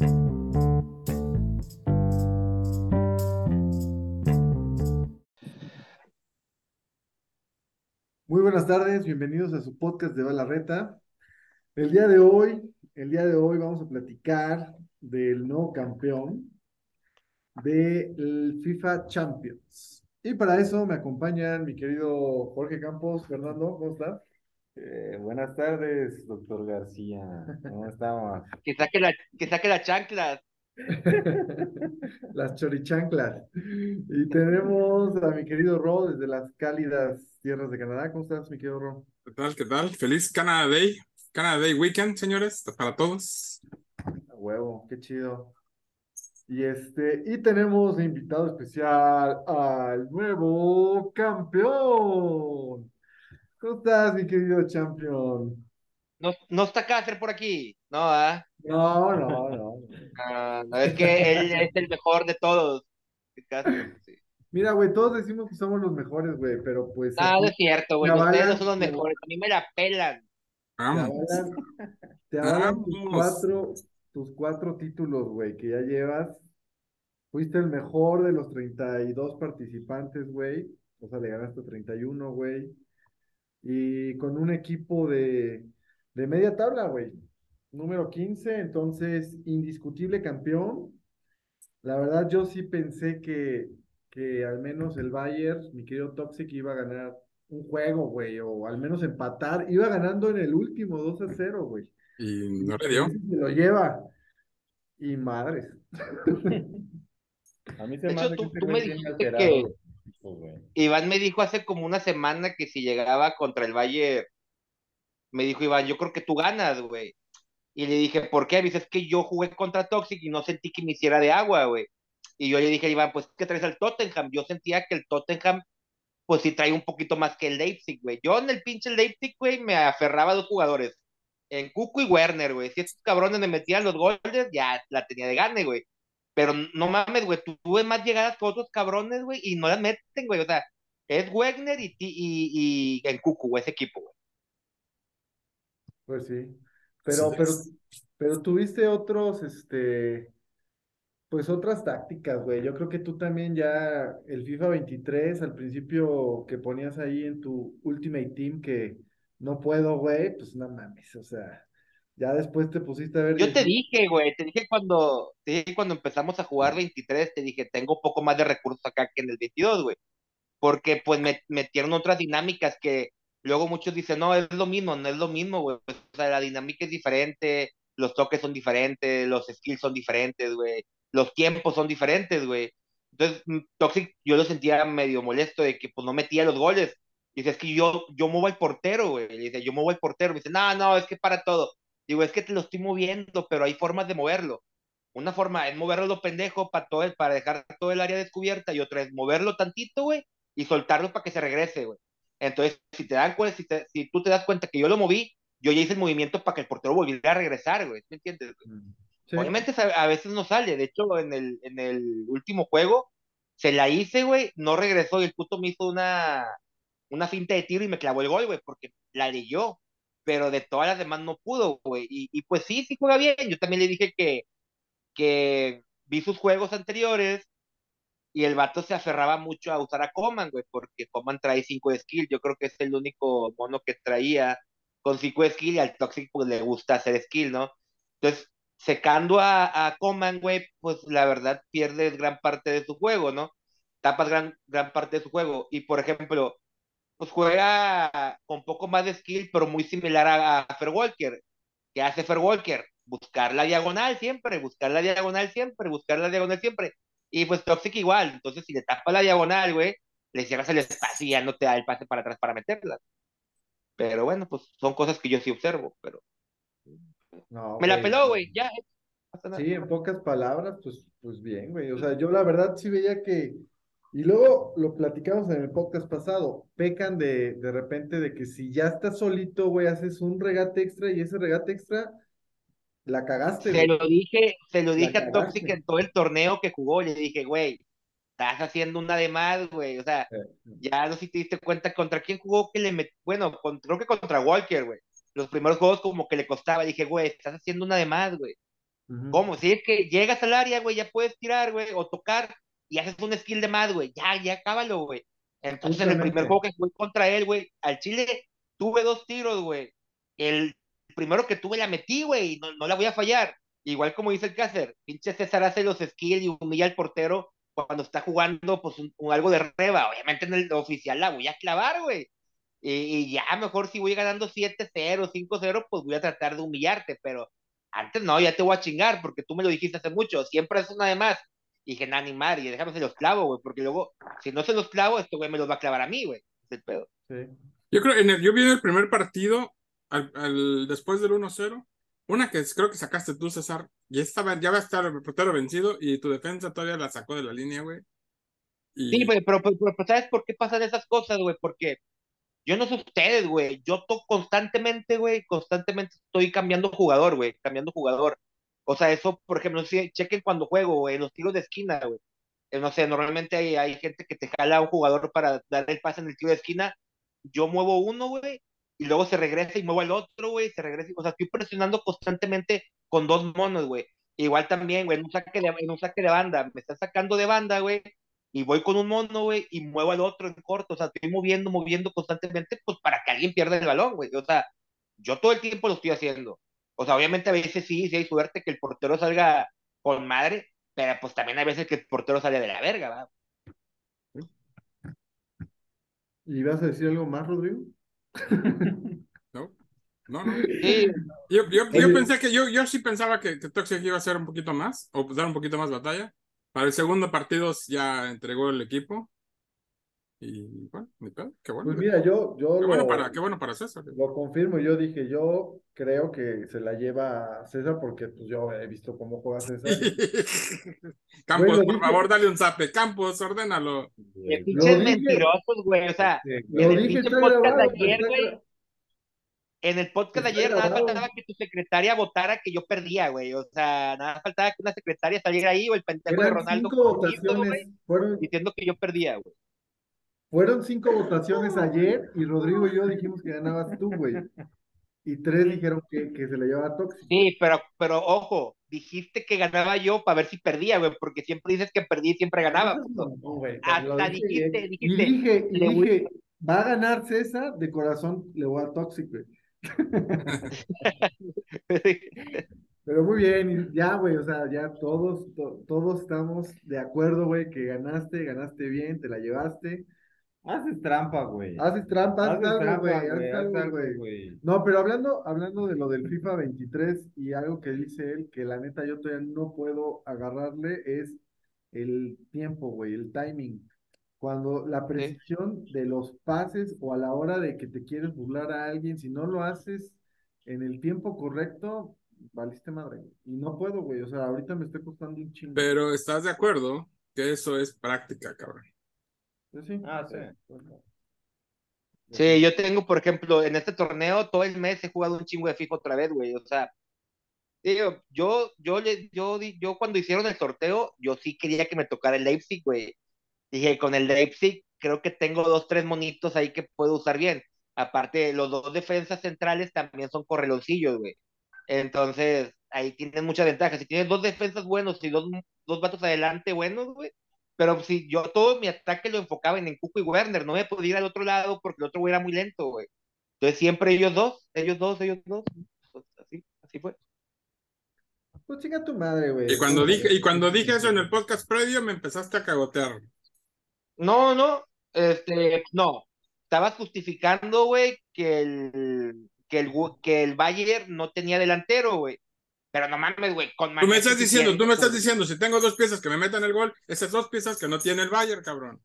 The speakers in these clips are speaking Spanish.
Muy buenas tardes, bienvenidos a su podcast de Balarreta. El día de hoy, el día de hoy vamos a platicar del nuevo campeón del FIFA Champions. Y para eso me acompañan mi querido Jorge Campos. Fernando, ¿cómo estás? Eh, buenas tardes, doctor García. ¿Cómo estamos? Que saque la, que saque la chancla. las chorichanclas. Y tenemos a mi querido Ro desde las cálidas tierras de Canadá. ¿Cómo estás, mi querido Ro? ¿Qué tal? ¿Qué tal? Feliz Canada Day. Canada Day Weekend, señores, para todos. A huevo, qué chido. Y este, y tenemos invitado especial al nuevo campeón. ¿Cómo estás, mi querido champion? No, no está Cáceres por aquí, ¿no? ¿ah? No, no, no. Ah, no, es que él es el mejor de todos. Sí. Mira, güey, todos decimos que somos los mejores, güey, pero pues. Ah, no es cierto, güey. Ustedes no son los mejores. A mí me la pelan. Te avalan, te avalan tus cuatro, tus cuatro títulos, güey, que ya llevas. Fuiste el mejor de los 32 participantes, güey. O sea, le ganaste 31, güey. Y con un equipo de, de media tabla, güey. Número 15, entonces indiscutible campeón. La verdad, yo sí pensé que, que al menos el Bayern, mi querido Toxic, iba a ganar un juego, güey, o al menos empatar. Iba ganando en el último 2 a 0, güey. Y no le dio. Se lo lleva. Y madres. a mí se de hecho, tú, tú me dijiste que Iván me dijo hace como una semana que si llegaba contra el Valle, me dijo Iván, yo creo que tú ganas, güey. Y le dije, ¿por qué? Dice, es que yo jugué contra Toxic y no sentí que me hiciera de agua, güey. Y yo le dije Iván, pues, ¿qué traes al Tottenham? Yo sentía que el Tottenham, pues sí trae un poquito más que el Leipzig, güey. Yo en el pinche Leipzig, güey, me aferraba a dos jugadores. En Cuco y Werner, güey. Si estos cabrones me metían los goles, ya la tenía de gane, güey. Pero no mames, güey, tú tuve más llegadas que otros cabrones, güey, y no las meten, güey. O sea, es Wegner y, y, y en Cucu, ese equipo, güey. Pues sí. Pero, pero, pero tuviste otros, este, pues otras tácticas, güey. Yo creo que tú también ya, el FIFA 23, al principio que ponías ahí en tu Ultimate Team que no puedo, güey, pues no mames, o sea, ya después te pusiste a ver. Yo te dije, güey, te dije cuando, te dije cuando empezamos a jugar 23, te dije, tengo un poco más de recursos acá que en el 22, güey. Porque pues me metieron otras dinámicas que luego muchos dicen, no, es lo mismo, no es lo mismo, güey. O sea, la dinámica es diferente, los toques son diferentes, los skills son diferentes, güey. Los tiempos son diferentes, güey. Entonces, mm, Toxic, yo lo sentía medio molesto de que pues no metía los goles. Dice, es que yo, yo muevo al portero, güey. Dice, yo muevo al portero. Me dice, no, no, es que para todo. Digo, es que te lo estoy moviendo, pero hay formas de moverlo. Una forma es moverlo lo pendejo para, todo el, para dejar todo el área descubierta y otra es moverlo tantito, güey, y soltarlo para que se regrese, güey. Entonces, si te dan cuenta, si, si, tú te das cuenta que yo lo moví, yo ya hice el movimiento para que el portero volviera a regresar, güey. ¿Me entiendes? Mm, Obviamente a, veces no sale. De hecho, en el, en el último juego se la hice, güey, no regresó y el puto me hizo una, una finta de tiro y me clavó el gol, güey, porque la leyó pero de todas las demás no pudo, güey. Y, pues sí, sí juega bien. Yo también le dije que, que vi sus juegos anteriores y el vato se aferraba mucho a usar a Coman, güey, porque Coman trae 5 de skill. Yo creo que es el único mono que traía con 5 de skill y al Toxic pues le gusta hacer skill, ¿no? Entonces, secando a, a Coman, güey, pues la verdad pierdes gran parte de su juego, ¿no? Tapas gran, gran parte de su juego. Y por ejemplo, pues juega con poco más de skill, pero muy similar a, a Walker. ¿Qué hace Walker? Buscar la diagonal siempre, buscar la diagonal siempre, buscar la diagonal siempre. Y pues Toxic igual. Entonces, si le tapa la diagonal, güey, le cierras el espacio y ya no te da el pase para atrás para meterla. Pero bueno, pues son cosas que yo sí observo, pero. Me la peló, güey, ya. Sí, en pocas palabras, pues, pues bien, güey. O sea, yo la verdad sí veía que y luego lo platicamos en el podcast pasado, pecan de, de repente de que si ya estás solito, güey, haces un regate extra y ese regate extra la cagaste. Se lo dije, se lo dije a Toxic en todo el torneo que jugó, le dije, güey, estás haciendo una de más, güey, o sea, ya no sé si te diste cuenta contra quién jugó que le metió, bueno, creo que contra Walker, güey. Los primeros juegos como que le costaba, dije, güey, estás haciendo una de más, güey. ¿Cómo? Si es que llegas al área, güey, ya puedes tirar, güey, o tocar y haces un skill de más, güey. Ya, ya cábalo, güey. Entonces, en el primer juego que jugué contra él, güey, al Chile tuve dos tiros, güey. El primero que tuve la metí, güey, no, no la voy a fallar. Igual como dice el Cácer, pinche César hace los skills y humilla al portero cuando está jugando, pues, un- un algo de reba. Obviamente en el oficial la voy a clavar, güey. Y, y ya mejor si voy ganando 7-0, 5-0, pues voy a tratar de humillarte, pero antes no, ya te voy a chingar, porque tú me lo dijiste hace mucho, siempre es una de más. Y dije, nada, ni madre, y déjame se los clavo, güey, porque luego, si no se los clavo, este güey me los va a clavar a mí, güey. Es el pedo. Sí. Yo creo, en el, yo vi en el primer partido, al, al- después del 1-0, una que creo que sacaste tú, César, ya estaba, ya va a estar el portero vencido y tu defensa todavía la sacó de la línea, güey. Y Sí, güey, pero, pero, pero, pero ¿sabes por qué pasan esas cosas, güey? Porque yo no sé ustedes, güey, yo to constantemente, güey, constantemente estoy cambiando jugador, güey, cambiando jugador. O sea, eso, por ejemplo, chequen cuando juego, en los tiros de esquina, güey. Eh, No sé, normalmente hay, gente que te jala a un jugador para dar el pase en el tiro de esquina. Yo muevo uno, güey, y luego se regresa y muevo al otro, güey, se regresa. O sea, estoy presionando constantemente con dos monos, güey. Igual también, güey, en un saque de, un saque de banda, me está sacando de banda, güey, y voy con un mono, güey, y muevo al otro en corto. O sea, estoy moviendo, moviendo constantemente, pues para que alguien pierda el balón, güey. O sea, yo todo el tiempo lo estoy haciendo. O sea, obviamente a veces sí, sí hay suerte que el portero salga con madre, pero pues también hay veces que el portero sale de la verga, ¿va? ¿Y vas a decir algo más, Rodrigo? no, no, no. Sí, Yo, yo, yo pensé que yo, yo sí pensaba que, que Toxic iba a ser un poquito más, o dar un poquito más batalla. Para el segundo partido ya entregó el equipo. Y bueno, qué bueno. Pues mira, yo, yo qué, bueno lo, para, qué bueno para César. lo confirmo. Yo dije, yo creo que se la lleva César porque pues yo he visto cómo juega César. Campos, Bueno, por dije- favor, dale un zape. Campos, ordénalo. qué pinches dije. mentirosos, güey. O sea, Este, en el dije, grabado. ayer, güey, en el podcast de ayer nada grabado. faltaba que tu secretaria votara que yo perdía, güey. O sea, nada faltaba que una secretaria saliera ahí o el pendejo de Ronaldo cinco Coutinho, güey. Fueron, diciendo que yo perdía, güey. Fueron cinco votaciones ayer y Rodrigo y yo dijimos que ganabas tú, güey. Y tres dijeron que, que se la llevaba Tóxico. Sí, pero, pero ojo, dijiste que ganaba yo para ver si perdía, güey, porque siempre dices que perdí y siempre ganaba. No, puto. güey, Hasta dijiste, bien. dijiste, Y dije, y le dije, va a ganar César, de corazón le voy a Toxic, güey. Pero muy bien, ya, güey, o sea, ya todos, to- todos estamos de acuerdo, güey, que ganaste, ganaste bien, te la llevaste. Haces trampa, güey. Haces trampa, haz Haces algo, trampa, güey, güey. Haz algo, algo, güey. güey. No, pero hablando, hablando de lo del FIFA 23 y algo que dice él, que la neta yo todavía no puedo agarrarle, es el tiempo, güey, el timing. Cuando la precisión de los pases o a la hora de que te quieres burlar a alguien, si no lo haces en el tiempo correcto, valiste madre. Y no puedo, güey, o sea, ahorita me está costando un chingo. Pero estás de acuerdo que eso es práctica, cabrón. Pues sí. Ah, sí. Sí, yo tengo, por ejemplo, en este torneo todo el mes he jugado un chingo de FIFA otra vez, güey. O sea, digo, yo, yo, le, yo, di- yo cuando hicieron el sorteo, yo sí quería que me tocara el Leipzig, güey. Dije, con el Leipzig creo que tengo dos, tres monitos ahí que puedo usar bien. Aparte, los dos defensas centrales también son correloncillos, güey. Entonces, ahí tienes mucha ventaja. Si tienes dos defensas buenos y dos, dos vatos adelante buenos, güey. Pero si yo todo mi ataque lo enfocaba en Cuco y Werner, no me podía ir al otro lado porque el otro güey era muy lento, güey. Entonces siempre ellos dos, ellos dos, ellos dos. Pues, así, así fue. Pues chinga tu madre, güey. Y cuando dije, y cuando dije eso en el podcast previo, me empezaste a cagotear. No, no, este, no. Estabas justificando, güey, que el, que el, que el Bayern no tenía delantero, güey. Pero no mames, güey, con Tú me Mané estás diciendo, tú me estás diciendo, si tengo dos piezas que me metan el gol, esas dos piezas que no tiene el Bayern, cabrón.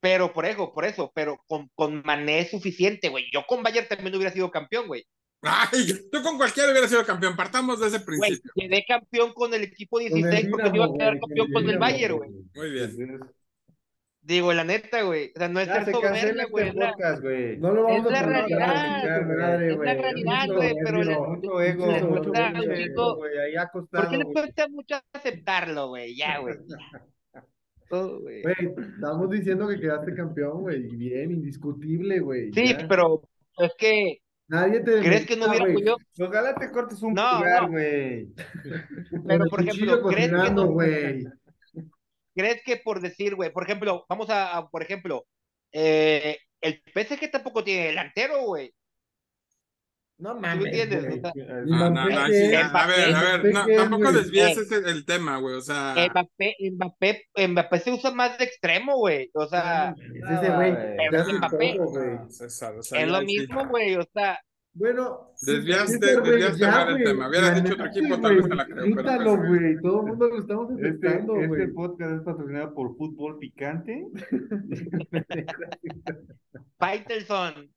Pero por eso, por eso, pero con, con Mané es suficiente, güey. Yo con Bayern también hubiera sido campeón, güey. Ay, tú con cualquiera hubiera sido campeón. Partamos de ese Güey, principio. quedé campeón con el equipo el 16 porque no iba a quedar güey, campeón con con el el Bayern, güey. Muy bien. Digo, la neta, güey. O sea, no es Ya ser se güey. este es la- podcast, güey. No lo vamos Es la a poner realidad, güey. madre, Es la güey. realidad, Mucho güey, pero soberbio. Mucho ego, les mucho cuesta pinche un ego, chingo. güey. Ahí ¿Por acostado, qué le güey. cuesta mucho aceptarlo, güey? Ya, güey. Todo, güey. Güey, estamos diciendo que quedaste campeón, güey. y Bien, indiscutible, güey. Sí, ya. pero es que Nadie te ¿Crees que no hubiera güey. podido? Ojalá te cortes un No, pulgar, no. güey. Pero, por ejemplo, ¿crees que no- güey. ¿Crees que por decir, güey, por ejemplo, vamos a, a- por ejemplo, eh, el PSG tampoco tiene delantero, güey. No ¿Tú mames, entiendes? Ah, no, no, sí, a, a ver, a ver, no, tampoco desvíes ese el tema, güey. O sea, Mbappé, Mbappé, Mbappé se usa más de extremo, güey. O sea, Es ese güey. Hace Mbappé. todo, güey. no, César, o sea, es lo mismo, güey. O sea, Bueno, Desviaste- desviaste ya, mal el tema. Hubieras dicho otro equipo, tal vez te la creo, pues- güey. Todo el mundo lo estamos Este, aceptando, este güey. podcast es patrocinado por Fútbol Picante. Faitelson.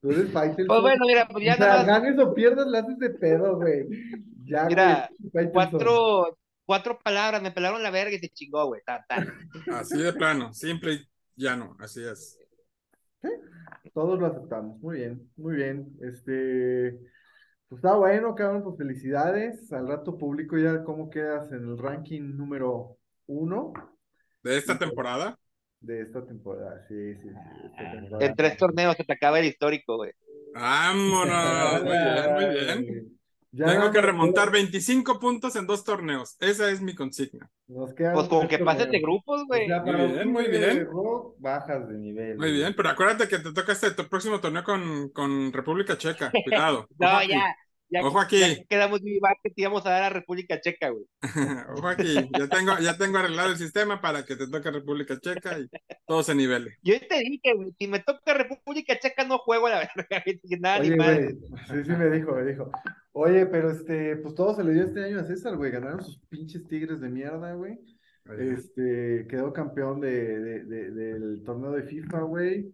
Tú eres Faitelson. Pues bueno, mira, pues ya o sea, nada más ganes o pierdas, la haces de pedo, güey. Ya, Mira, Faitelson. cuatro, cuatro palabras, me pelaron la verga y se chingó, güey. Así de plano, simple y llano, así es. Todos lo aceptamos. Muy bien, muy bien. Este, pues está bueno, cabrón, pues felicidades. Al rato público ya cómo quedas en el ranking número uno De esta temporada, de esta temporada. Sí, sí, sí. temporada. En tres torneos se te acaba el histórico, güey. vámonos. Muy bien, muy bien. Ya Tengo que remontar 25 puntos en dos torneos. Esa es mi consigna. Nos Pues con que pases de grupos, O güey. sea, Muy bien, muy bien. Rock, bajas de nivel. Muy bien, pero acuérdate que te toca este tu próximo torneo con, con República Checa. Cuidado. No, Ojo ya. Ya, Ojo aquí. ya quedamos muy mal que te íbamos a dar a República Checa, güey. Ojo aquí. Ya tengo, ya tengo arreglado el sistema para que te toque República Checa y todo se nivele. Yo te dije, güey, si me toca República Checa no juego a la verga, que nada Oye, ni madre. sí, sí me dijo, me dijo. Oye, pero este, pues todo se le dio este año a César, güey. Ganaron sus pinches tigres de mierda, güey. Este, quedó campeón de, de- de- del torneo de FIFA, güey.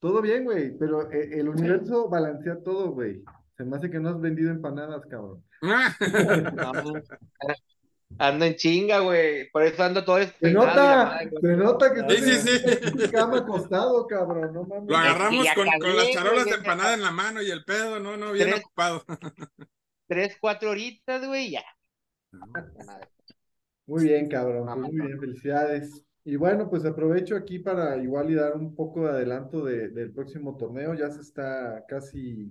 Todo bien, güey, pero e- el universo balancea todo, güey. Se me hace que no has vendido empanadas, cabrón. Ando en chinga, güey. Por eso ando todo Se y la nota, se nota que Sí, sí, sí. cama acostado, cabrón, no mames. Lo agarramos con, las charolas de empanada en la mano y el pedo, no, no, bien Tres. ocupado. Tres, cuatro horitas, güey, ya. Muy bien, cabrón, pues muy bien, felicidades. Y bueno, pues aprovecho aquí para igual y dar un poco de adelanto de- del próximo torneo. Ya se está casi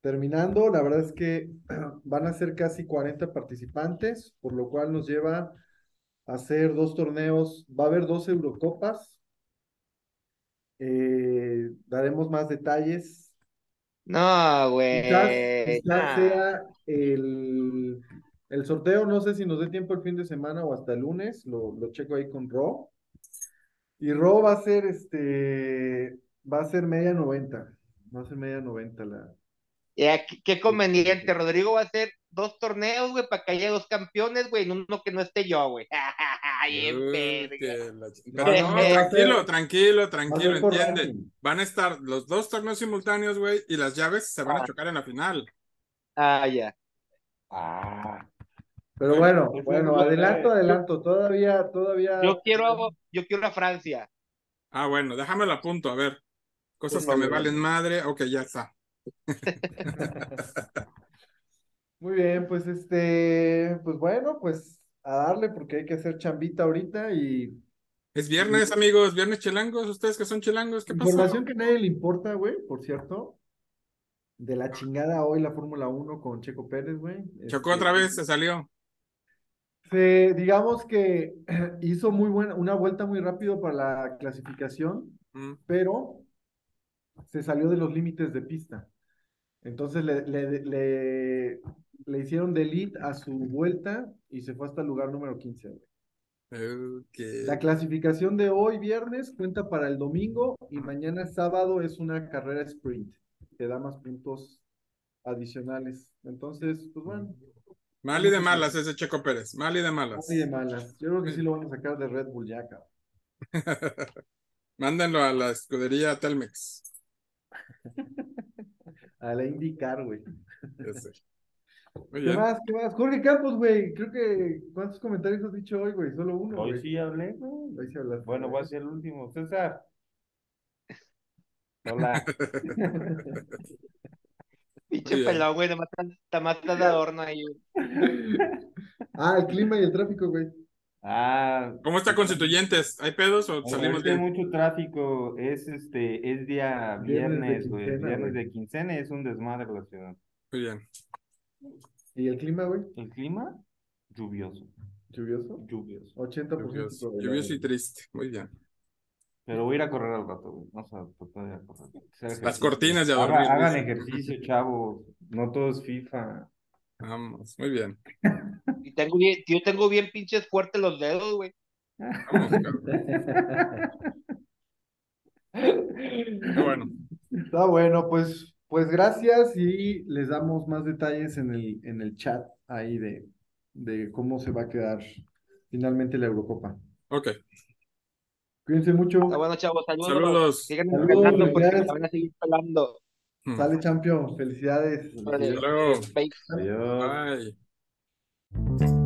terminando. La verdad es que van a ser casi 40 participantes, por lo cual nos lleva a hacer dos torneos. Va a haber dos Eurocopas. Eh, daremos más detalles. No, güey. Quizás, quizás nah. sea el, el sorteo, no sé si nos dé tiempo el fin de semana o hasta el lunes, lo, lo checo ahí con Ro. Y Ro va a ser este, va a ser media 90, va a ser media 90 la. Ya, qué, qué conveniente. Rodrigo va a hacer dos torneos, güey, para que haya dos campeones, güey, en uno que no esté yo, güey. Pero no, tranquilo, tranquilo, tranquilo, entiende. Van a estar los dos torneos simultáneos, güey, y las llaves se van a Ah. chocar en la final. Ah, ya. Ah, Pero bueno, bueno, es lo adelanto, que- adelanto, todavía, todavía. Yo quiero, yo quiero a Francia. Ah, bueno, déjame a punto, a ver. Cosas que me valen madre. Ok, ya está. Muy bien, pues este, pues bueno, pues a darle porque hay que hacer chambita ahorita y Es viernes, amigos, viernes chelangos. Ustedes que son chelangos, ¿qué pasó? información que a nadie le importa, güey, por cierto. De la chingada hoy la Fórmula 1 con Checo Pérez, güey. Chocó Este, otra vez, se salió. Se, digamos que hizo muy buena, una vuelta muy rápido para la clasificación, Mm. pero se salió de los límites de pista. Entonces le, le, le, le hicieron delete a su vuelta y se fue hasta el lugar número 15. güey. Ok. La clasificación de hoy viernes cuenta para el domingo y mañana sábado es una carrera sprint. Te da más puntos adicionales. Entonces, pues bueno, Mal y de malas ese Checo Pérez. Mal y de malas. así de malas. Yo creo que sí lo van a sacar de Red Bull ya, cabrón. Mándenlo a la escudería Telmex. A la IndyCar, güey. Ya sé. Muy ¿Qué más? ¿Qué más? Jorge Campos, güey. Creo que. ¿Cuántos comentarios has dicho hoy, güey? Solo uno, hoy sí hablé, güey. Hoy sí hablaste, Bueno, voy a ser el último. César. Hola. Pinche pelón, güey, estás- nada más estás de adorno ahí. güey. Ah, el clima y el tráfico, güey. Ah, ¿Cómo está Constituyentes? ¿Hay pedos o Ahorita salimos hay bien? mucho tráfico, es este, es día Viernes güey, viernes de quincena es un desmadre la ciudad. Muy bien. ¿Y el clima, güey? El clima, lluvioso, ¿Lluvioso? lluvioso. 80% Lluvioso, lluvioso y triste. Muy bien. Pero voy a ir a correr al rato, güey, vamos a tratar de ir a correr. Las cortinas de Haga- adormir. Hagan dice. ejercicio, chavos, no todo es FIFA. Vamos, muy bien. Y tengo bien, yo tengo bien pinches fuertes los dedos, güey. Vamos, cabrón. Qué bueno. Está bueno, pues, pues gracias y les damos más detalles en el, en el chat ahí de, de cómo se va a quedar finalmente la Eurocopa. Ok. Cuídense mucho. Está bueno, chavos, saludos. Saludos. Sigan Saludos, entrenando porque van a seguir pelando. Mm. Sale campeón, felicidades. Hasta luego. Bye. Adiós. Bye.